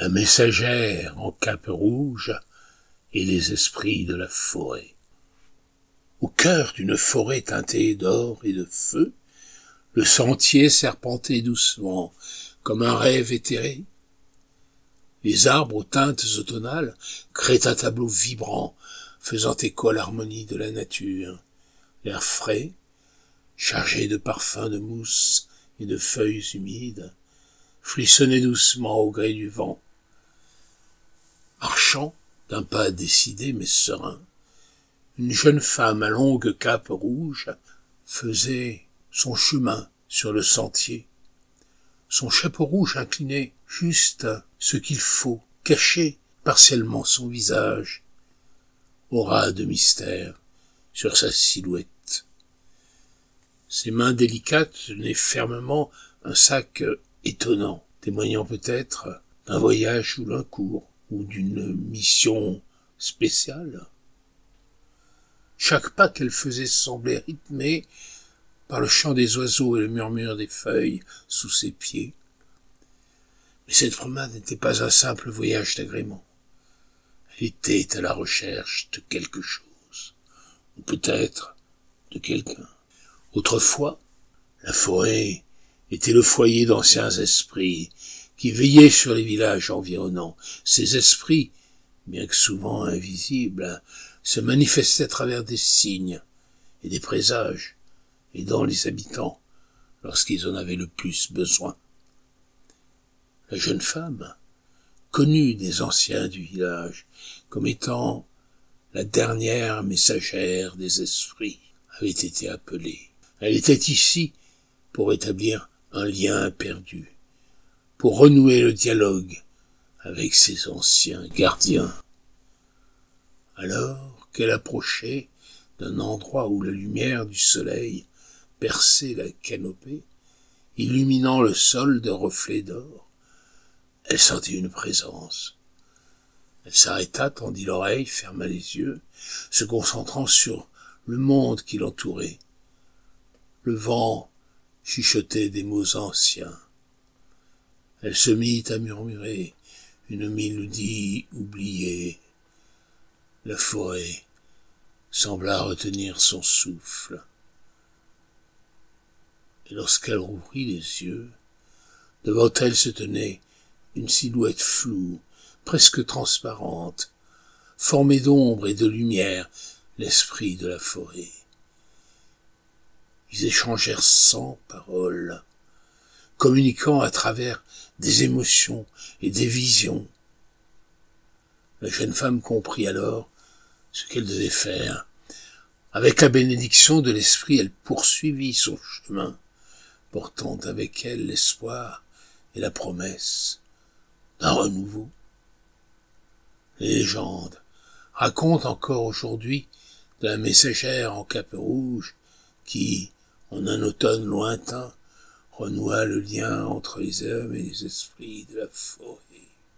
la messagère en cape rouge et les esprits de la forêt. Au cœur d'une forêt teintée d'or et de feu, le sentier serpentait doucement, comme un rêve éthéré. Les arbres aux teintes automnales créent un tableau vibrant, faisant écho à l'harmonie de la nature. L'air frais, chargé de parfums de mousse et de feuilles humides, frissonnait doucement au gré du vent. Marchant d'un pas décidé mais serein, une jeune femme à longue cape rouge faisait son chemin sur le sentier. Son chapeau rouge inclinait juste ce qu'il faut, cacher partiellement son visage. Aura de mystère sur sa silhouette. Ses mains délicates tenaient fermement un sac étonnant, témoignant peut-être d'un voyage ou d'un cours, ou d'une mission spéciale. Chaque pas qu'elle faisait semblait rythmé par le chant des oiseaux et le murmure des feuilles sous ses pieds. Mais cette promenade n'était pas un simple voyage d'agrément. Elle était à la recherche de quelque chose, ou peut-être de quelqu'un. Autrefois, la forêt était le foyer d'anciens esprits qui veillaient sur les villages environnants. Ces esprits, bien que souvent invisibles, se manifestaient à travers des signes et des présages, aidant les habitants lorsqu'ils en avaient le plus besoin. La jeune femme, connue des anciens du village comme étant la dernière messagère des esprits, avait été appelée. Elle était ici pour établir un lien perdu, pour renouer le dialogue avec ses anciens gardiens. Alors qu'elle approchait d'un endroit où la lumière du soleil perçait la canopée, illuminant le sol de reflets d'or, elle sentit une présence. Elle s'arrêta, tendit l'oreille, ferma les yeux, se concentrant sur le monde qui l'entourait. Le vent chuchotait des mots anciens. Elle se mit à murmurer une mélodie oubliée. La forêt sembla retenir son souffle. Et lorsqu'elle rouvrit les yeux, devant elle se tenait une silhouette floue, presque transparente, formée d'ombre et de lumière, l'esprit de la forêt. Ils échangèrent sans parole, communiquant à travers des émotions et des visions. La jeune femme comprit alors ce qu'elle devait faire. Avec la bénédiction de l'esprit, elle poursuivit son chemin, portant avec elle l'espoir et la promesse d'un renouveau. Les légendes racontent encore aujourd'hui de la messagère en cape rouge qui, en un automne lointain, renoua le lien entre les hommes et les esprits de la forêt.